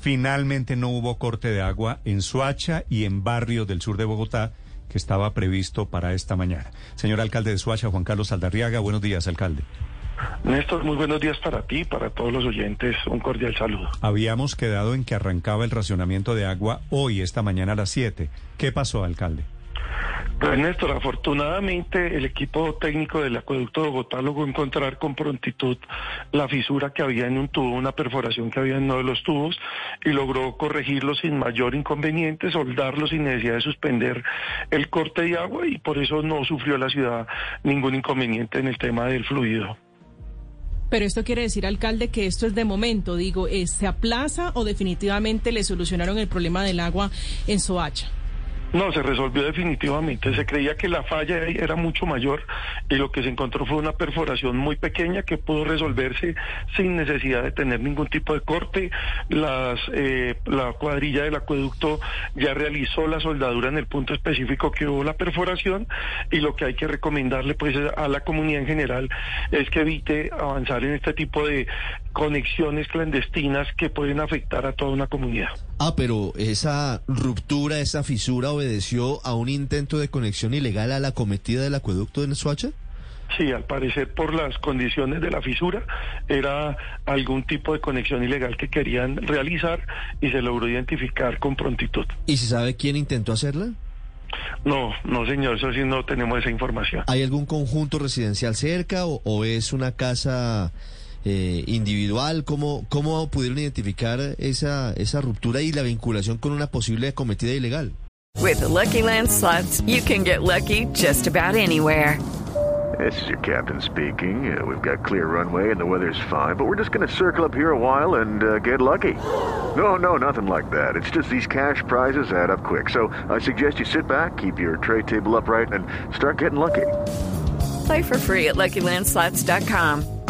Finalmente no hubo corte de agua en Suacha y en barrios del sur de Bogotá que estaba previsto para esta mañana. Señor alcalde de Suacha, Juan Carlos Aldarriaga, buenos días, alcalde. Néstor, muy buenos días para ti, para todos los oyentes. Un cordial saludo. Habíamos quedado en que arrancaba el racionamiento de agua hoy, esta mañana a las 7. ¿Qué pasó, alcalde? Pues Néstor, afortunadamente el equipo técnico del acueducto de Bogotá logró encontrar con prontitud la fisura que había en un tubo, una perforación que había en uno de los tubos y logró corregirlo sin mayor inconveniente, soldarlo sin necesidad de suspender el corte de agua y por eso no sufrió la ciudad ningún inconveniente en el tema del fluido. Pero esto quiere decir, alcalde, que esto es de momento, digo, ¿se aplaza o definitivamente le solucionaron el problema del agua en Soacha? No, se resolvió definitivamente. Se creía que la falla era mucho mayor y lo que se encontró fue una perforación muy pequeña que pudo resolverse sin necesidad de tener ningún tipo de corte. Eh, la cuadrilla del acueducto ya realizó la soldadura en el punto específico que hubo la perforación y lo que hay que recomendarle pues a la comunidad en general es que evite avanzar en este tipo de conexiones clandestinas que pueden afectar a toda una comunidad. Ah, pero esa ruptura, esa fisura obedeció a un intento de conexión ilegal a la cometida del acueducto de Suacha? Sí, al parecer por las condiciones de la fisura era algún tipo de conexión ilegal que querían realizar y se logró identificar con prontitud. ¿Y se sabe quién intentó hacerla? No, no señor, eso sí no tenemos esa información. ¿Hay algún conjunto residencial cerca o es una casa eh, individual? ¿Cómo, ¿Cómo pudieron identificar esa, esa ruptura y la vinculación con una posible cometida ilegal? With the Lucky Land slots, you can get lucky just about anywhere. This is your captain speaking. Uh, we've got clear runway and the weather's fine, but we're just going to circle up here a while and uh, get lucky. No, no, nothing like that. It's just these cash prizes add up quick. So I suggest you sit back, keep your tray table upright, and start getting lucky. Play for free at LuckyLandSlots.com.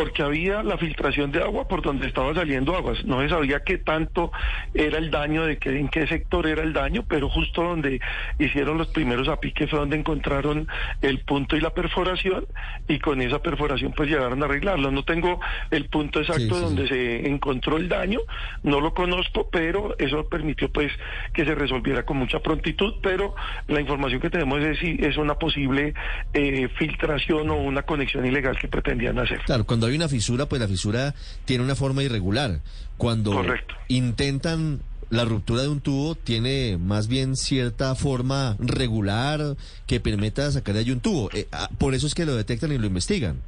Porque había la filtración de agua por donde estaba saliendo aguas. No se sabía qué tanto era el daño, de qué, en qué sector era el daño, pero justo donde hicieron los primeros apiques fue donde encontraron el punto y la perforación y con esa perforación pues llegaron a arreglarlo. No tengo el punto exacto donde se encontró el daño, no lo conozco, pero eso permitió pues que se resolviera con mucha prontitud, pero la información que tenemos es si es una posible eh, filtración o una conexión ilegal que pretendían hacer. Claro, cuando hay una fisura, pues la fisura tiene una forma irregular. Cuando intentan la ruptura de un tubo, tiene más bien cierta forma regular que permita sacar de ahí un tubo. Eh, ah, por eso es que lo detectan y lo investigan.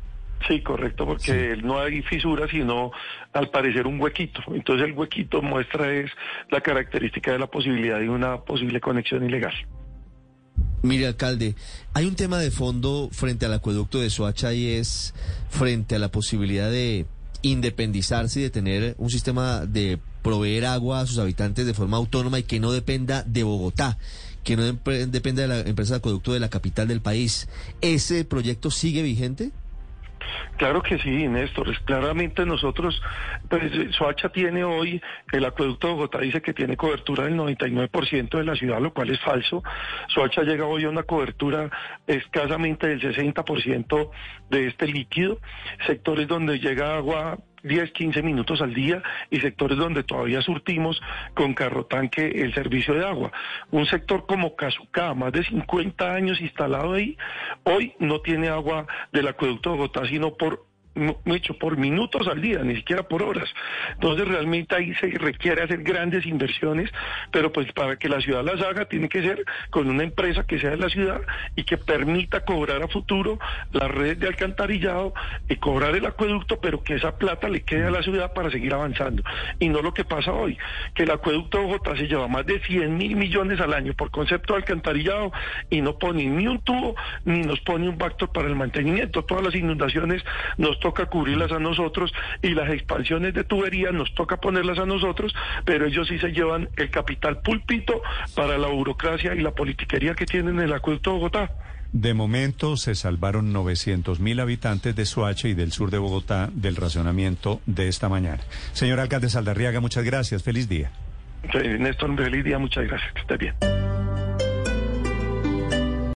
Sí, correcto, porque no hay fisura, sino al parecer un huequito. Entonces el huequito muestra es la característica de la posibilidad de una posible conexión ilegal. Mire, alcalde, hay un tema de fondo frente al acueducto de Soacha y es frente a la posibilidad de independizarse y de tener un sistema de proveer agua a sus habitantes de forma autónoma y que no dependa de Bogotá, que no dependa de la empresa de acueducto de la capital del país. ¿Ese proyecto sigue vigente? Claro que sí, Néstor. Claramente nosotros, pues Soacha tiene hoy, el acueducto de Bogotá dice que tiene cobertura del 99% de la ciudad, lo cual es falso. Soacha llega hoy a una cobertura escasamente del 60% de este líquido. Sectores donde llega agua 10, 15 minutos al día y sectores donde todavía surtimos con carro tanque el servicio de agua. Un sector como Cazucá, más de 50 años instalado ahí, hoy no tiene agua del acueducto de Bogotá, sino por hecho por minutos al día, ni siquiera por horas. Entonces realmente ahí se requiere hacer grandes inversiones, pero pues para que la ciudad las haga tiene que ser con una empresa que sea de la ciudad y que permita cobrar a futuro las redes de alcantarillado y cobrar el acueducto, pero que esa plata le quede a la ciudad para seguir avanzando. Y no lo que pasa hoy, que el acueducto de Bogotá se lleva más de 100 mil millones al año por concepto de alcantarillado y no pone ni un tubo ni nos pone un factor para el mantenimiento. Todas las inundaciones nos toca cubrirlas a nosotros y las expansiones de tubería nos toca ponerlas a nosotros, pero ellos sí se llevan el capital pulpito para la burocracia y la politiquería que tienen en el acueducto de Bogotá. De momento se salvaron 900 mil habitantes de Soacha y del sur de Bogotá del racionamiento de esta mañana. Señor alcalde Saldarriaga, muchas gracias. Feliz día. Néstor, feliz día. Muchas gracias. Que esté bien.